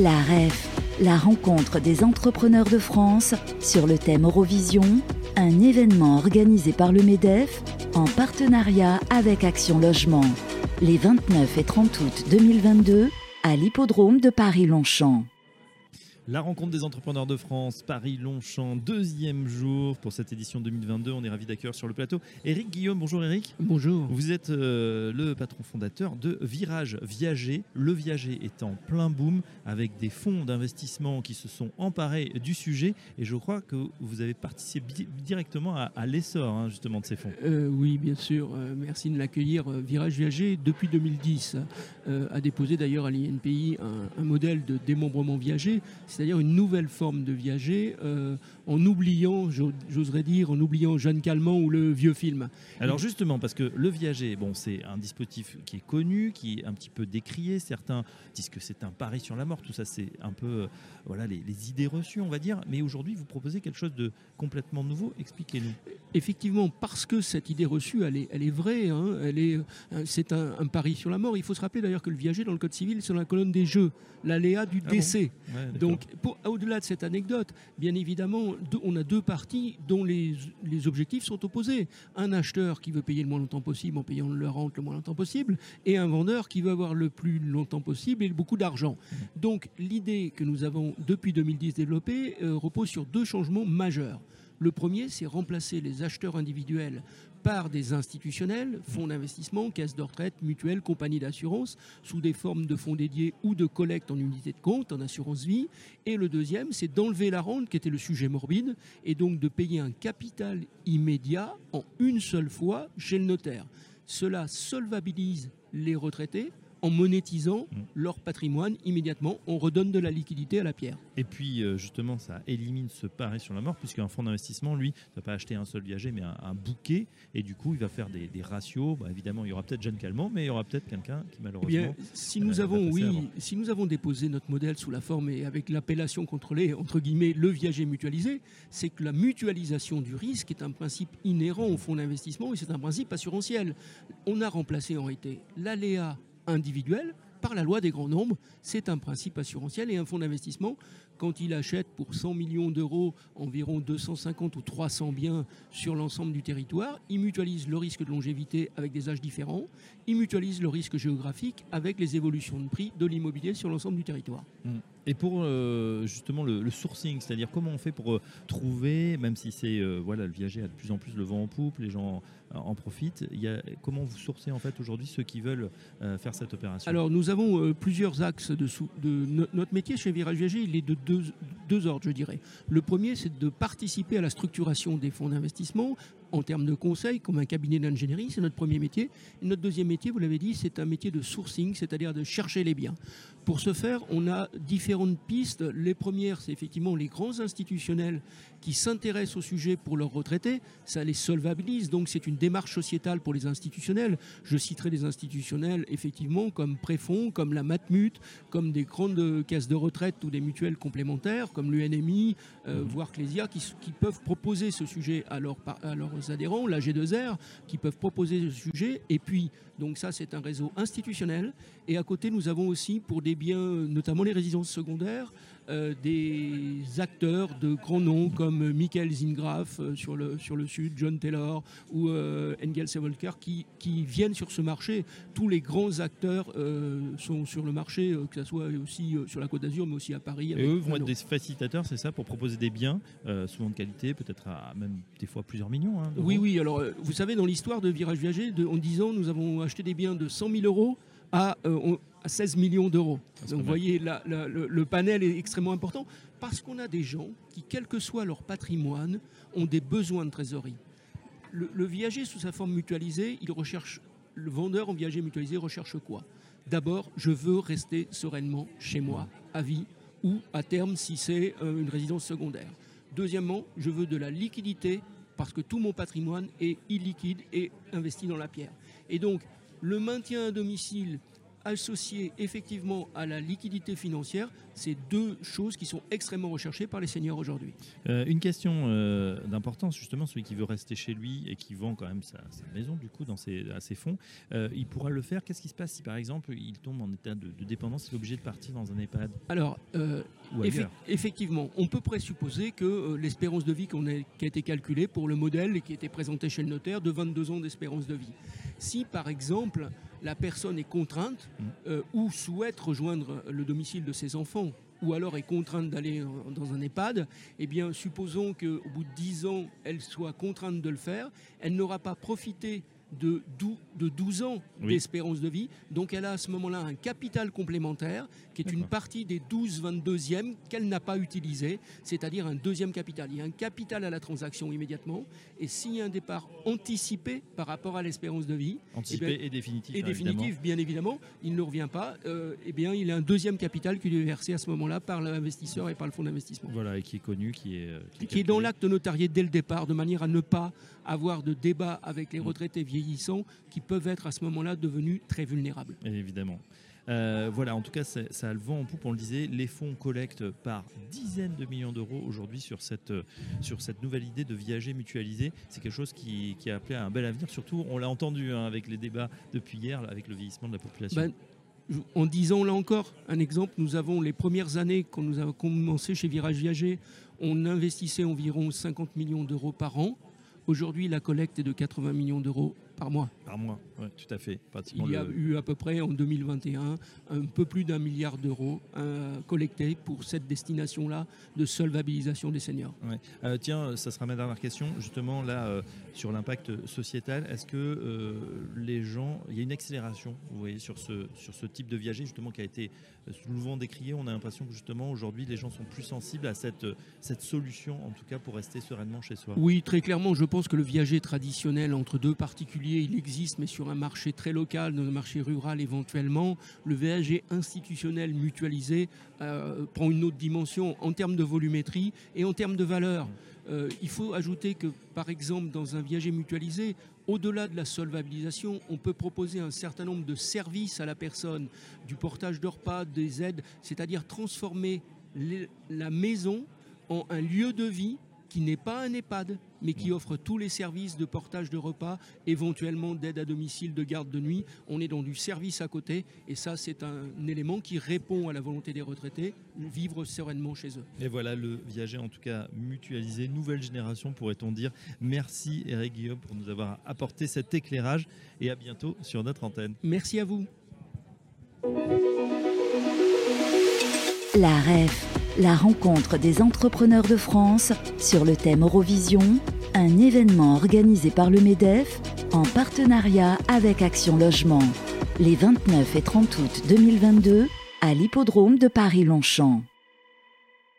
La REF, la rencontre des entrepreneurs de France sur le thème Eurovision, un événement organisé par le MEDEF en partenariat avec Action Logement, les 29 et 30 août 2022 à l'hippodrome de Paris-Longchamp. La rencontre des entrepreneurs de France, Paris-Longchamp, deuxième jour pour cette édition 2022. On est ravis d'accueillir sur le plateau Éric Guillaume. Bonjour Éric. Bonjour. Vous êtes euh, le patron fondateur de Virage Viager. Le Viager est en plein boom avec des fonds d'investissement qui se sont emparés du sujet et je crois que vous avez participé directement à, l'essor hein, justement de ces fonds. Euh, oui, bien sûr. Euh, merci de l'accueillir. Virage Viager, depuis 2010, a déposé d'ailleurs à l'INPI un, un modèle de démembrement viager c'est-à-dire une nouvelle forme de viager, euh, en oubliant, j'oserais dire, en oubliant Jeanne Calment ou le vieux film. Alors justement, parce que le viager, bon, c'est un dispositif qui est connu, qui est un petit peu décrié. Certains disent que c'est un pari sur la mort. Tout ça, c'est un peu, euh, voilà, les, idées reçues, on va dire. Mais aujourd'hui, vous proposez quelque chose de complètement nouveau. Expliquez-nous. Effectivement, parce que cette idée reçue, elle est, elle est vraie. Hein, elle est, euh, c'est un, pari sur la mort. Il faut se rappeler d'ailleurs que le viager dans le code civil, c'est dans la colonne des jeux, l'aléa du ah décès. Donc au-delà de cette anecdote, bien évidemment, on a deux parties dont les, objectifs sont opposés. Un acheteur qui veut payer le moins longtemps possible en payant le rente le moins longtemps possible, et un vendeur qui veut avoir le plus longtemps possible et beaucoup d'argent. Donc l'idée que nous avons depuis 2010 développée euh, repose sur deux changements majeurs. Le premier, c'est remplacer les acheteurs individuels par des institutionnels, fonds d'investissement, caisses de retraite, mutuelles, compagnies d'assurance, sous des formes de fonds dédiés ou de collecte en unité de compte, en assurance vie. Et le deuxième, c'est d'enlever la rente, qui était le sujet morbide, et donc de payer un capital immédiat en une seule fois chez le notaire. Cela solvabilise les retraités en monétisant mm. leur patrimoine immédiatement. On redonne de la liquidité à la pierre. Et puis euh, justement, ça élimine ce pari sur la mort, puisqu'un fonds d'investissement, lui, ne va pas acheter un seul viager, mais un, bouquet. Et du coup, il va faire des, ratios. Bah, évidemment, il y aura peut-être Jeanne Calment, mais il y aura peut-être quelqu'un qui malheureusement. Eh bien, si nous euh, avons, oui, si nous avons déposé notre modèle sous la forme et avec l'appellation contrôlée, entre guillemets, le viager mutualisé, c'est que la mutualisation du risque est un principe inhérent au fonds d'investissement et c'est un principe assurantiel. On a remplacé en réalité l'aléa individuel par la loi des grands nombres. C'est un principe assurantiel et un fonds d'investissement, quand il achète pour 100 millions d'euros environ 250 ou 300 biens sur l'ensemble du territoire, il mutualise le risque de longévité avec des âges différents, il mutualise le risque géographique avec les évolutions de prix de l'immobilier sur l'ensemble du territoire. Mmh. Et pour euh, justement le, sourcing, c'est-à-dire comment on fait pour euh, trouver, même si c'est euh, voilà le viager a de plus en plus le vent en poupe, les gens en profitent, il y a, comment vous sourcez en fait aujourd'hui ceux qui veulent faire cette opération? Alors nous avons plusieurs axes de, de notre métier chez Virage Viager, il est de deux, deux ordres je dirais. Le premier c'est de participer à la structuration des fonds d'investissement en termes de conseil, comme un cabinet d'ingénierie, c'est notre premier métier. Et notre deuxième métier, vous l'avez dit, c'est un métier de sourcing, c'est-à-dire de chercher les biens. Pour ce faire, on a différentes pistes. Les premières, c'est effectivement les grands institutionnels qui s'intéressent au sujet pour leurs retraités. Ça les solvabilise, donc c'est une démarche sociétale pour les institutionnels. Je citerai des institutionnels, effectivement, comme Préfond, comme la Matmut, comme des grandes caisses de retraite ou des mutuelles complémentaires, comme l'UNMI, euh, voire Clésia, qui, peuvent proposer ce sujet à, leurs, à leurs adhérents, la G2R, qui peuvent proposer ce sujet. Et puis, donc ça, c'est un réseau institutionnel. Et à côté, nous avons aussi, pour des biens, notamment les résidences secondaires, euh, des acteurs de grands noms comme Michael Zingraf euh, sur, le, sur le sud, John Taylor ou euh, Engel Sevolker qui, qui viennent sur ce marché. Tous les grands acteurs sont sur le marché, que ce soit aussi sur la Côte d'Azur, mais aussi à Paris. Et eux vont être des facilitateurs, c'est ça, pour proposer des biens, souvent de qualité, peut-être à même des fois plusieurs millions. Hein, oui, oui. Alors, vous savez, dans l'histoire de Virage Viager, de, en 10 ans, nous avons acheté des biens de 100 000 euros à, 16 euh, millions d'euros. Donc vous voyez, le, panel est extrêmement important parce qu'on a des gens qui, quel que soit leur patrimoine, ont des besoins de trésorerie. Le, viager sous sa forme mutualisée, il recherche, le vendeur en viager mutualisé recherche quoi? D'abord, je veux rester sereinement chez moi, à vie ou à terme si c'est euh, une résidence secondaire. Deuxièmement, je veux de la liquidité parce que tout mon patrimoine est illiquide et investi dans la pierre. Et donc, le maintien à domicile associé effectivement à la liquidité financière, c'est deux choses qui sont extrêmement recherchées par les seniors aujourd'hui. Euh, une question euh, d'importance, justement, celui qui veut rester chez lui et qui vend quand même sa, maison, du coup, dans ses, à ses fonds, euh, il pourra le faire. Qu'est-ce qui se passe si, par exemple, il tombe en état de, dépendance, il est obligé de partir dans un EHPAD Alors, effectivement, on peut présupposer que l'espérance de vie qu'on a, qui a été calculée pour le modèle et qui a été présenté chez le notaire de 22 ans d'espérance de vie. Si, par exemple, la personne est contrainte mm. euh, ou souhaite rejoindre le domicile de ses enfants ou alors est contrainte d'aller dans un EHPAD, eh bien, supposons qu'au bout de 10 ans, elle soit contrainte de le faire, elle n'aura pas profité de, de 12 ans d'espérance de vie. Donc elle a à ce moment-là un capital complémentaire qui est une partie des 12 22e qu'elle n'a pas utilisé, c'est-à-dire un deuxième capital. Il y a un capital à la transaction immédiatement et s'il y a un départ anticipé par rapport à l'espérance de vie, anticipé eh et définitif, et définitif bien évidemment, il ne revient pas, euh, eh bien il a un deuxième capital qui lui est versé à ce moment-là par l'investisseur et par le fonds d'investissement. Voilà, et qui est connu, qui est... Euh, qui est dans l'acte notarié dès le départ, de manière à ne pas avoir de débat avec les mm. retraités vieillissants qui peuvent être à ce moment-là devenus très vulnérables. Évidemment. Euh, voilà, en tout cas, ça a le vent en poupe. On le disait, les fonds collectent par dizaines de millions d'euros aujourd'hui sur cette, sur cette nouvelle idée de viager mutualisé. C'est quelque chose qui, a appelé à un bel avenir. Surtout, on l'a entendu hein, avec les débats depuis hier, avec le vieillissement de la population. Ben, en disant là encore un exemple, nous avons les premières années quand nous avons commencé chez Virage Viager, on investissait environ 50 millions d'euros par an. Aujourd'hui, la collecte est de 80 millions d'euros par mois. Par mois, oui, tout à fait. Il y a eu à peu près en 2021 un peu plus d'un milliard d'euros euh, collectés pour cette destination-là de solvabilisation des seniors. Euh, tiens, ça sera ma dernière question. Justement, là, euh, sur l'impact sociétal, est-ce que les gens, il y a une accélération, vous voyez, sur ce, sur ce type de viager, justement, qui a été souvent décrié? On a l'impression que, justement, aujourd'hui, les gens sont plus sensibles à cette, cette solution, en tout cas, pour rester sereinement chez soi. Oui, très clairement, je pense que le viager traditionnel entre deux particuliers il existe, mais sur un marché très local, dans un marché rural éventuellement. Le VAG institutionnel mutualisé euh, prend une autre dimension en termes de volumétrie et en termes de valeur. Euh, il faut ajouter que, par exemple, dans un viager mutualisé, au-delà de la solvabilisation, on peut proposer un certain nombre de services à la personne, du portage de repas, des aides, c'est-à-dire transformer la maison en un lieu de vie qui n'est pas un EHPAD, mais qui offre tous les services de portage de repas, éventuellement d'aide à domicile, de garde de nuit. On est dans du service à côté, et ça, c'est un élément qui répond à la volonté des retraités, vivre sereinement chez eux. Et voilà le viager, en tout cas mutualisé, nouvelle génération, pourrait-on dire. Merci Eric Guillaume pour nous avoir apporté cet éclairage, et à bientôt sur notre antenne. Merci à vous. La REF la rencontre des entrepreneurs de France sur le thème Eurovision, un événement organisé par le MEDEF en partenariat avec Action Logement, les 29 et 30 août 2022 à l'hippodrome de Paris-Longchamp.